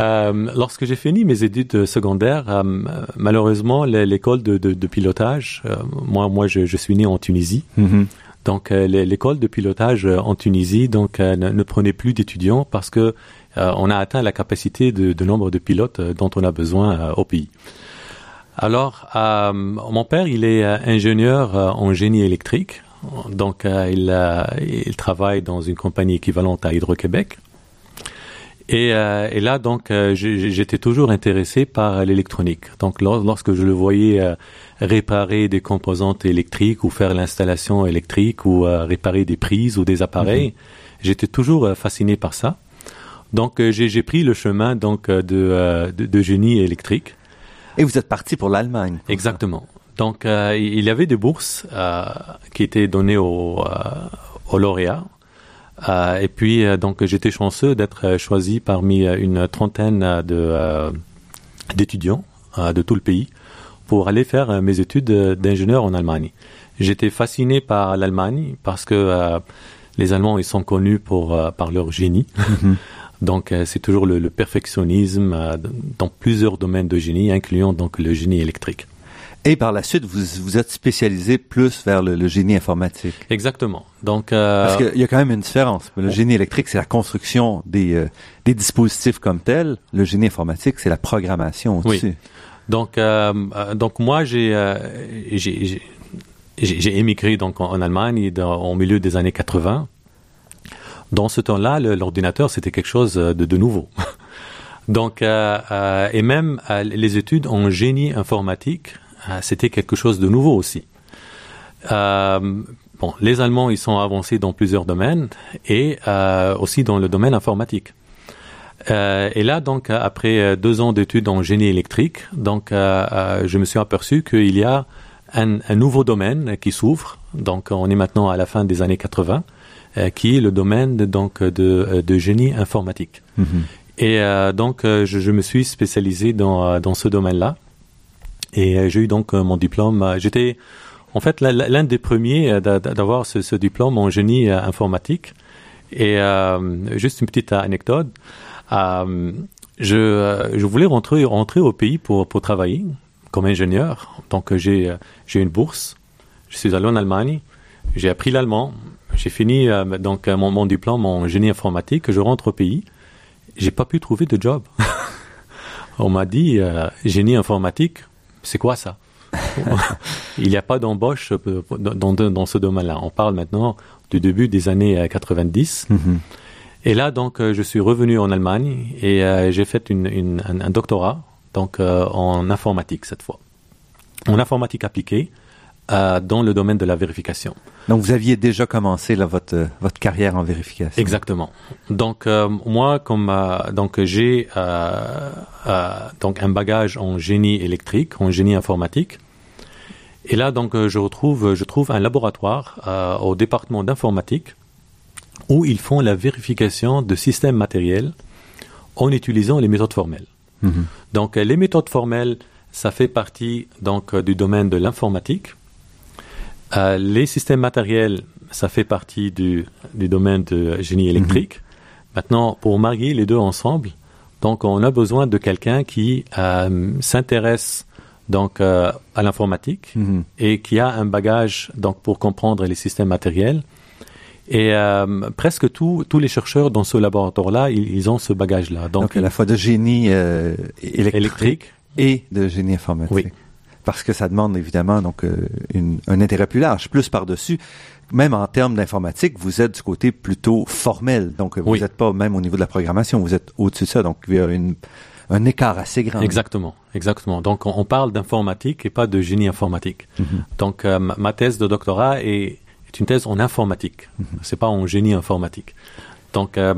Euh, lorsque j'ai fini mes études secondaires, malheureusement, l'école de, pilotage, moi, moi, je, suis né en Tunisie. Mm-hmm. Donc euh, l'école de pilotage euh, en Tunisie donc euh, ne, prenait plus d'étudiants parce que on a atteint la capacité de, nombre de pilotes dont on a besoin au pays. Alors mon père il est ingénieur en génie électrique donc il, il travaille dans une compagnie équivalente à Hydro-Québec. Et, et, là, donc, j'étais toujours intéressé par l'électronique. Donc, lorsque je le voyais réparer des composantes électriques ou faire l'installation électrique ou euh, réparer des prises ou des appareils. Mhm. J'étais toujours euh, fasciné par ça. Donc euh, j'ai pris le chemin donc de, de, génie électrique. Et vous êtes parti pour l'Allemagne. Exactement. Donc il y avait des bourses qui étaient données aux, aux lauréats. Et puis donc j'étais chanceux d'être choisi parmi une trentaine de d'étudiants de tout le pays pour aller faire euh, mes études d'ingénieur en Allemagne. J'étais fasciné par l'Allemagne parce que euh, les Allemands ils sont connus pour euh, par leur génie. Mhm. donc c'est toujours le, perfectionnisme dans plusieurs domaines de génie, incluant donc le génie électrique. Et par la suite, vous vous êtes spécialisé plus vers le, génie informatique. Exactement. Donc parce qu'il y a quand même une différence. Le génie électrique, c'est la construction des des dispositifs comme tels. Le génie informatique, c'est la programmation aussi. Oui. Donc, euh, euh, donc moi, j'ai euh, j'ai émigré donc en, Allemagne au milieu des années 80. Dans ce temps-là, l'ordinateur c'était quelque chose de, de nouveau. donc, et même les études en génie informatique, c'était quelque chose de nouveau aussi. bon, les Allemands ils sont avancés dans plusieurs domaines et aussi dans le domaine informatique. Euh, et là, donc, après euh, deux ans d'études en génie électrique, donc, euh, je me suis aperçu qu'il y a un, un, nouveau domaine qui s'ouvre. Donc, on est maintenant à la fin des années 80, qui est le domaine donc de, de génie informatique. Mm-hmm. Et donc, je, je, me suis spécialisé dans, dans ce domaine-là. Et j'ai eu donc mon diplôme. J'étais en fait, l'un des premiers d'avoir ce, diplôme en génie informatique. Et juste une petite anecdote. je, voulais rentrer, au pays pour, travailler comme ingénieur. Donc j'ai j'ai une bourse. Je suis allé en Allemagne. J'ai appris l'allemand. J'ai fini donc mon, mon, diplôme en génie informatique. Je rentre au pays. J'ai pas pu trouver de job. On m'a dit génie informatique. C'est quoi ça Il n'y a pas d'embauche dans, dans, ce domaine-là. On parle maintenant du début des années 90. Mm-hmm. Et là, donc, je suis revenu en Allemagne et j'ai fait une, une, un, doctorat, donc en informatique cette fois, en informatique appliquée. Dans le domaine de la vérification. Donc vous aviez déjà commencé là, votre votre carrière en vérification. Exactement. Donc moi comme donc j'ai donc un bagage en génie électrique, en génie informatique. Et là, donc, euh, je retrouve, je trouve un laboratoire euh, au département d'informatique où ils font la vérification de systèmes matériels en utilisant les méthodes formelles. Mhm. Donc, les méthodes formelles, ça fait partie donc du domaine de l'informatique. Euh, les systèmes matériels, ça fait partie du, du domaine de génie électrique. Mhm. Maintenant, pour marier les deux ensemble, donc on a besoin de quelqu'un qui s'intéresse donc euh, à l'informatique mhm. et qui a un bagage donc pour comprendre les systèmes matériels. Et euh, presque tous tous les chercheurs dans ce laboratoire-là, ils, ont ce bagage-là. Donc, à la fois de génie euh, électrique, et de génie informatique. Oui. Parce que ça demande évidemment donc une, un intérêt plus large, plus par-dessus. Même en termes d'informatique, vous êtes du côté plutôt formel. Donc, vous n'êtes pas même au niveau de la programmation, vous êtes au-dessus de ça. Donc, il y a une un écart assez grand. Exactement, exactement. Donc on, parle d'informatique et pas de génie informatique. Mhm. Donc euh, ma thèse de doctorat est, est, une thèse en informatique. Ce mhm. C'est pas en génie informatique. Donc euh,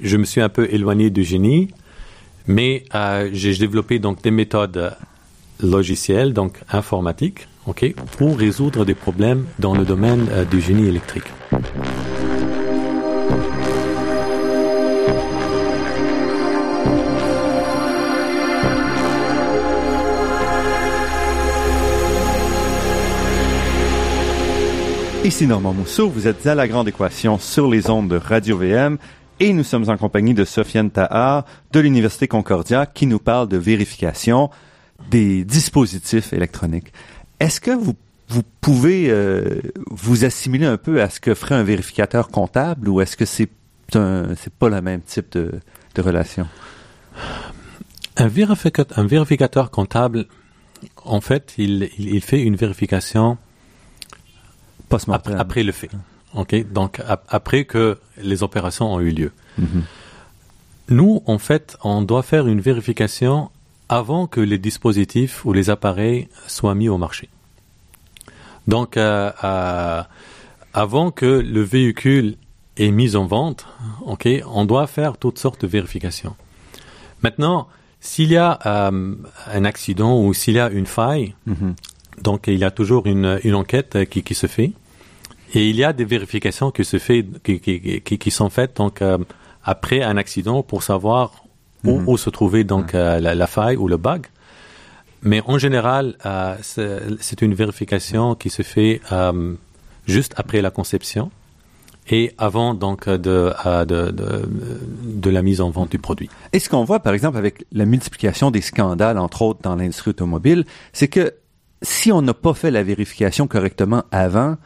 je me suis un peu éloigné du génie, mais euh, j'ai développé donc des méthodes logicielles, donc informatiques, pour résoudre des problèmes dans le domaine du génie électrique. Ici Normand Mousseau, vous êtes à La Grande Équation sur les ondes de Radio-VM et nous sommes en compagnie de Sofiane Tahar de l'Université Concordia qui nous parle de vérification des dispositifs électroniques. Est-ce que vous, vous pouvez euh, vous assimiler un peu à ce que ferait un vérificateur comptable ou est-ce que c'est c'est pas le même type de, de relation? Un vérificateur, un vérificateur comptable, en fait, il, il fait une vérification après, le fait. Donc après que les opérations ont eu lieu. Mhm. Nous, en fait, on doit faire une vérification avant que les dispositifs ou les appareils soient mis au marché. Donc, euh, euh, avant que le véhicule est mis en vente, ok, on doit faire toutes sortes de vérifications. Maintenant, s'il y a euh, un accident ou s'il y a une faille, mhm. donc il y a toujours une, une enquête qui, qui se fait. Et il y a des vérifications qui se fait, qui, qui, qui, qui sont faites donc après un accident pour savoir où, mhm. où se trouvait donc euh, la, la, faille ou le bug. Mais en général, euh, c'est une vérification qui se fait juste après la conception et avant donc de, de, de, de, la mise en vente du produit. Et ce qu'on voit par exemple avec la multiplication des scandales, entre autres dans l'industrie automobile, c'est que si on n'a pas fait la vérification correctement avant,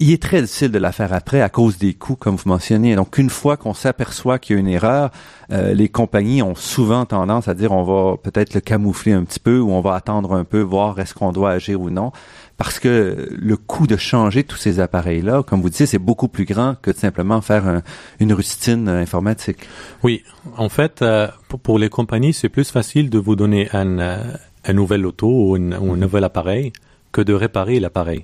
il est très difficile de la faire après à cause des coûts, comme vous mentionnez. Donc, une fois qu'on s'aperçoit qu'il y a une erreur, euh, les compagnies ont souvent tendance à dire on va peut-être le camoufler un petit peu ou on va attendre un peu, voir est-ce qu'on doit agir ou non. Parce que le coût de changer tous ces appareils-là, comme vous disiez, c'est beaucoup plus grand que de simplement faire une rustine informatique. Oui, en fait, euh, pour, les compagnies, c'est plus facile de vous donner un, euh, un nouvel auto ou, un nouvel appareil que de réparer l'appareil.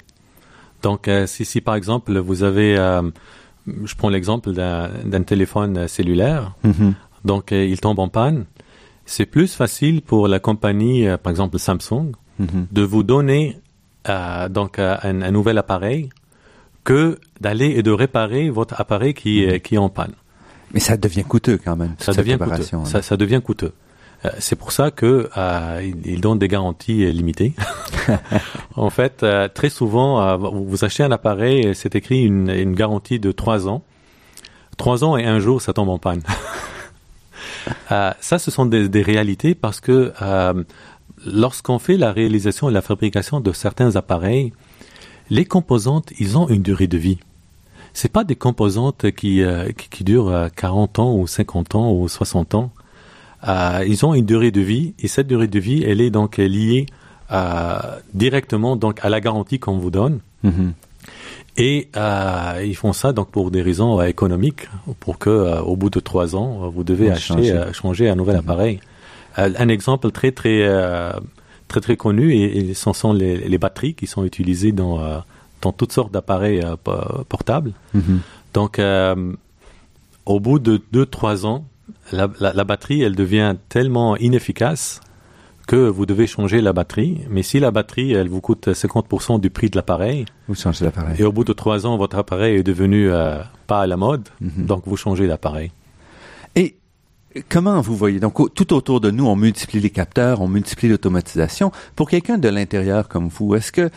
Donc, euh, si, si, par exemple, vous avez, euh, je prends l'exemple d'un téléphone cellulaire, mm-hmm. donc euh, il tombe en panne, c'est plus facile pour la compagnie, par exemple Samsung, mm-hmm. de vous donner donc un, nouvel appareil que d'aller et de réparer votre appareil qui, qui est en panne. Mais ça devient coûteux quand même. Ça devient coûteux. Ça, ça, devient coûteux. C'est pour ça que ils donnent des garanties limitées. en fait, très souvent, vous achetez un appareil, c'est écrit une, une garantie de trois ans. Trois ans et un jour, ça tombe en panne. Euh, ça, ce sont des, des réalités parce que euh, lorsqu'on fait la réalisation et la fabrication de certains appareils, les composantes, ils ont une durée de vie. C'est pas des composantes qui, euh, qui, qui, durent 40 ans ou 50 ans ou 60 ans. Euh, ils ont une durée de vie et cette durée de vie, elle est donc liée directement donc à la garantie qu'on vous donne. Mm-hmm. Et euh, ils font ça donc pour des raisons euh, économiques, pour que euh, au bout de trois ans, vous devez acheter, changer. un nouvel mhm. appareil. un exemple très très très très connu, et, ce sont les, les, batteries qui sont utilisées dans dans toutes sortes d'appareils portables. Mhm. Donc, au bout de deux trois ans, la, la, la, batterie, elle devient tellement inefficace que vous devez changer la batterie. Mais si la batterie, elle vous coûte 50% du prix de l'appareil, vous changez l'appareil. Et au bout de trois ans, votre appareil est devenu euh, pas à la mode, mhm. donc vous changez d'appareil. Et comment vous voyez? Donc tout autour de nous, on multiplie les capteurs, on multiplie l'automatisation. Pour quelqu'un de l'intérieur comme vous, est-ce que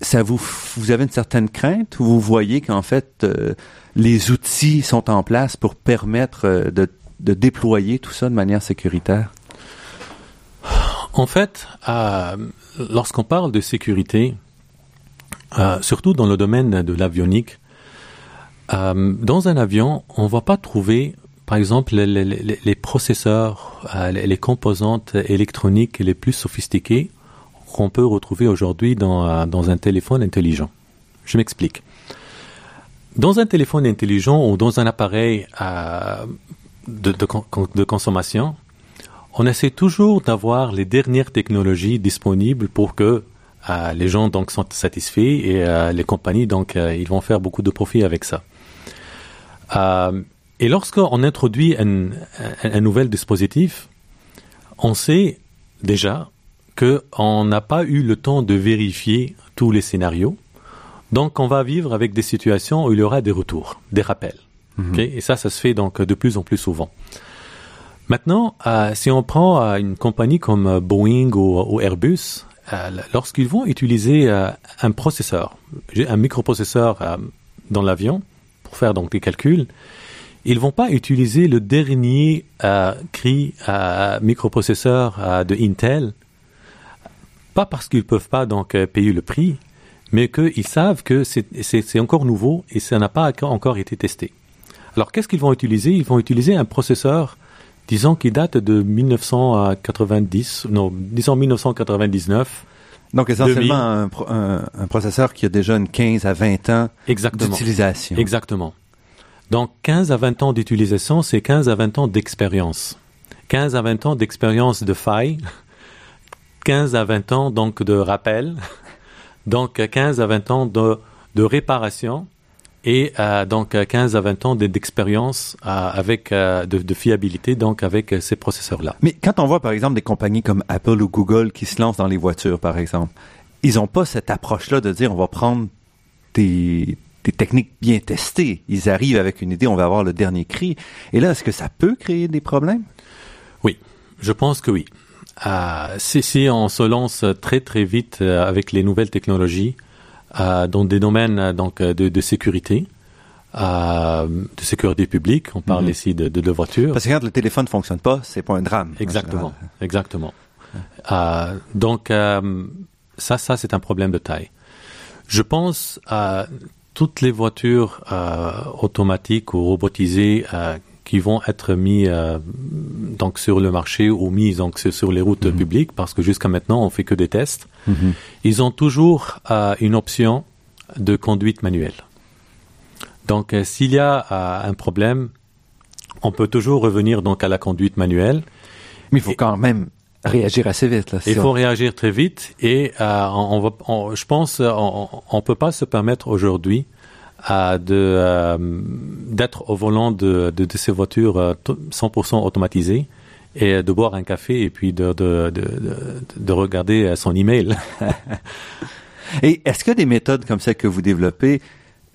ça vous vous avez une certaine crainte ou vous voyez qu'en fait euh, les outils sont en place pour permettre euh, de, de déployer tout ça de manière sécuritaire? En fait, euh, lorsqu'on parle de sécurité, euh, surtout dans le domaine de l'avionique, euh, dans un avion, on ne va pas trouver, par exemple, les, processeurs, les, composantes électroniques les plus sophistiquées qu'on peut retrouver aujourd'hui dans, un téléphone intelligent. Je m'explique. Dans un téléphone intelligent ou dans un appareil de consommation, on essaie toujours d'avoir les dernières technologies disponibles pour que euh, les gens donc sont satisfaits et euh, les compagnies donc euh, ils vont faire beaucoup de profit avec ça. et lorsqu'on introduit un, un, nouvel dispositif, on sait déjà que on n'a pas eu le temps de vérifier tous les scénarios. Donc, on va vivre avec des situations où il y aura des retours, des rappels. Mhm. Et ça, ça se fait donc de plus en plus souvent. Maintenant, euh, si on prend euh, une compagnie comme euh, Boeing ou, Airbus, lorsqu'ils vont utiliser un processeur, un microprocesseur dans l'avion pour faire donc des calculs, ils vont pas utiliser le dernier cri microprocesseur de Intel, pas parce qu'ils peuvent pas donc payer le prix, mais qu'ils savent que c'est encore nouveau et ça n'a pas encore été testé. Alors qu'est-ce qu'ils vont utiliser? Ils vont utiliser un processeur disons qu'il date de 1990, non, disons 1999. Donc essentiellement un, un, processeur qui a déjà une 15 à 20 ans d'utilisation. Exactement. Donc 15 à 20 ans d'utilisation, c'est 15 à 20 ans d'expérience. 15 à 20 ans d'expérience de faille, 15 à 20 ans donc de rappel, donc 15 à 20 ans de, de réparation, et euh, donc 15 à 20 ans d'expérience euh, avec euh, de, fiabilité donc avec ces processeurs là. Mais quand on voit par exemple des compagnies comme Apple ou Google qui se lancent dans les voitures par exemple, ils n'ont pas cette approche là de dire on va prendre des, des techniques bien testées. Ils arrivent avec une idée, on va avoir le dernier cri. Et là, est-ce que ça peut créer des problèmes? Oui, je pense que oui. si, si on se lance très très vite avec les nouvelles technologies, euh, dans des domaines euh, donc euh, de, de sécurité, euh, de sécurité publique. On parle mhm. ici de, de, de voitures. Parce que quand le téléphone ne fonctionne pas, c'est pas un drame. Exactement, exactement. Euh, donc ça, ça c'est un problème de taille. Je pense à toutes les voitures automatiques ou robotisées qui vont être mis euh, donc sur le marché ou mis donc sur les routes mhm. publiques parce que jusqu'à maintenant on fait que des tests. Mhm. Ils ont toujours euh, une option de conduite manuelle. Donc euh, s'il y a un problème, on peut toujours revenir donc à la conduite manuelle. Mais il faut quand même réagir assez vite. Là, il faut réagir très vite et on, va, je pense on, on peut pas se permettre aujourd'hui de euh, d'être au volant de, de, de ces voitures 100% euh, automatisées et de boire un café et puis de, de, de, de regarder son email. et est-ce que des méthodes comme celles que vous développez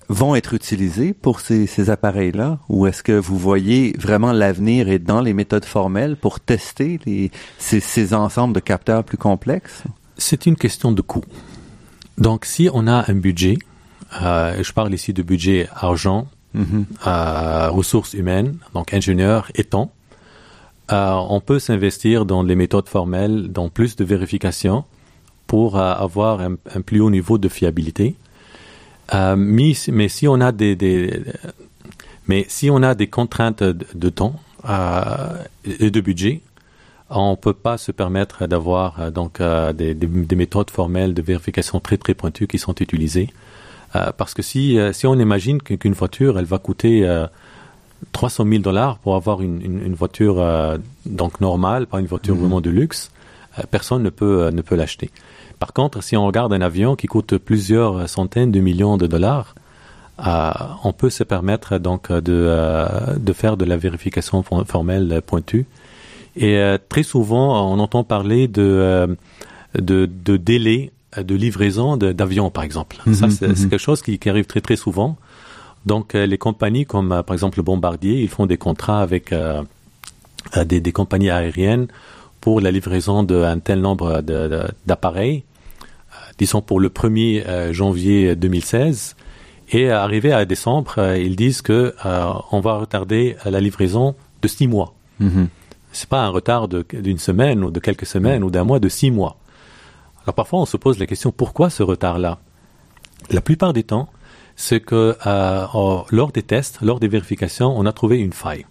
vont être utilisés pour ces, ces appareils-là? Ou est-ce que vous voyez vraiment l'avenir est dans les méthodes formelles pour tester les, ces, ces ensembles de capteurs plus complexes? C'est une question de coût. Donc, si on a un budget, euh, je parle ici de budget argent, Mhm. euh, ressources humaines, donc ingénieurs et temps, euh, on peut s'investir dans les méthodes formelles, dans plus de vérification pour avoir un, un plus haut niveau de fiabilité. Mais, mais si on a des, des- mais si on a des contraintes de, de temps et de budget, on peut pas se permettre d'avoir donc des, des- des méthodes formelles de vérification très très pointues qui sont utilisées. Euh, parce que si, euh, si on imagine qu'une voiture, elle va coûter euh, 300 000 dollars pour avoir une, une, une voiture euh, donc normale, pas une voiture Mhm. vraiment de luxe, euh, personne ne peut, euh, ne peut l'acheter. Par contre, si on regarde un avion qui coûte plusieurs centaines de millions de dollars, euh, on peut se permettre donc de, euh, de faire de la vérification for- formelle pointue. Et euh, très souvent, on entend parler de, euh, de, de délai de livraison d'avions, par exemple. Ça, Mhm, c'est mhm. quelque chose qui, qui arrive très très souvent. Donc, euh, les compagnies comme euh, par exemple Bombardier, ils font des contrats avec euh, euh, des, des compagnies aériennes pour la livraison d'un tel nombre d'appareils, euh, disons pour le 1er euh, janvier 2016. Et euh, arrivé à décembre, euh, ils disent que euh, on va retarder euh, la livraison de six mois. Mhm. C'est pas un retard d'une semaine ou de quelques semaines ou d'un mois, de six mois. Parfois, on se pose la question pourquoi ce retard-là? La plupart du temps, c'est que euh, lors des tests, lors des vérifications, on a trouvé une faille.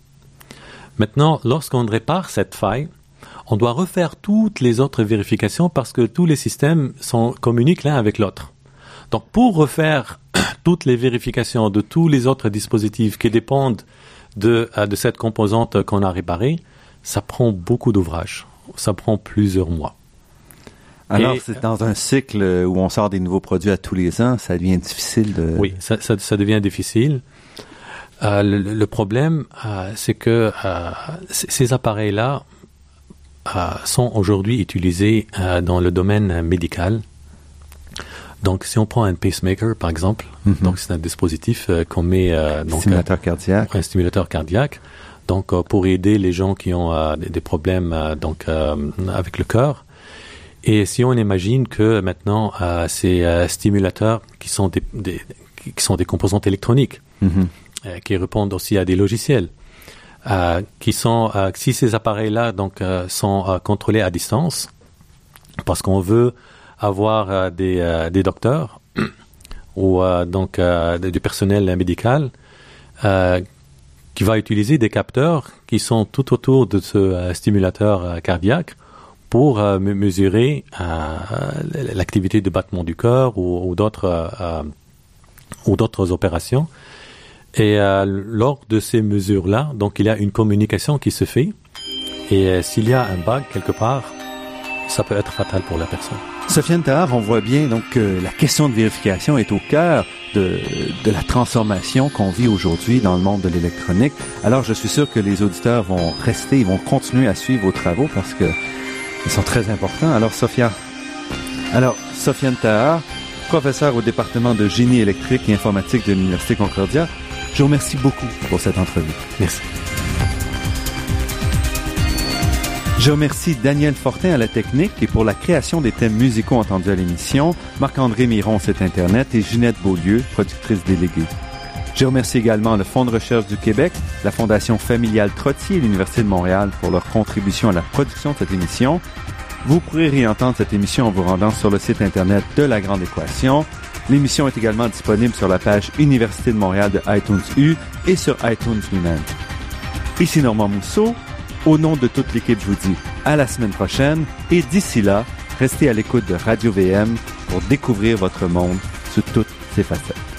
Maintenant, lorsqu'on répare cette faille, on doit refaire toutes les autres vérifications parce que tous les systèmes sont communiquent l'un avec l'autre. Donc, pour refaire toutes les vérifications de tous les autres dispositifs qui dépendent de, euh, de cette composante qu'on a réparée, ça prend beaucoup d'ouvrage. Ça prend plusieurs mois. Alors, c'est dans un cycle où on sort des nouveaux produits à tous les ans, ça devient difficile de... Oui, ça, ça, ça devient difficile. Euh, le, le problème, euh, c'est que euh, ces appareils-là euh, sont aujourd'hui utilisés euh, dans le domaine euh, médical. Donc, si on prend un pacemaker, par exemple, Mhm. donc c'est un dispositif euh, qu'on met euh, donc, Stimulateur cardiaque. un stimulateur cardiaque. Donc, euh, pour aider les gens qui ont euh, des, problèmes euh, donc euh, avec le cœur. Et si on imagine que maintenant euh, ces euh, stimulateurs qui sont des, des- qui sont des composantes électroniques, Mhm. euh, qui répondent aussi à des logiciels, qui sont si ces appareils-là donc sont contrôlés à distance, parce qu'on veut avoir des, des docteurs ou donc du personnel médical qui va utiliser des capteurs qui sont tout autour de ce stimulateur cardiaque pour euh, me- mesurer euh, l'activité de battement du cœur ou, d'autres euh, ou d'autres opérations. Et lors de ces mesures-là, donc il y a une communication qui se fait. Et s'il y a un bug quelque part, ça peut être fatal pour la personne. Sofiane Tahar, on voit bien donc que la question de vérification est au cœur de, de la transformation qu'on vit aujourd'hui dans le monde de l'électronique. Alors, je suis sûr que les auditeurs vont rester, ils vont continuer à suivre vos travaux parce que ils sont très importants. Alors, Sophia, alors Sofiane Tahar, professeur au département de génie électrique et informatique de l'Université Concordia, je vous remercie beaucoup pour cette entrevue. Merci. Je remercie Daniel Fortin à la technique et pour la création des thèmes musicaux entendus à l'émission, Marc-André Miron, site Internet et Ginette Beaulieu, productrice déléguée. Je remercie également le Fonds de recherche du Québec, la Fondation familiale Trottier et l'Université de Montréal pour leur contribution à la production de cette émission. Vous pourrez réentendre cette émission en vous rendant sur le site Internet de La Grande Équation. L'émission est également disponible sur la page Université de Montréal de iTunes U et sur iTunes lui-même. Ici Normand Mousseau. Au nom de toute l'équipe, je vous dis à la semaine prochaine et d'ici là, restez à l'écoute de Radio VM pour découvrir votre monde sous toutes ses facettes.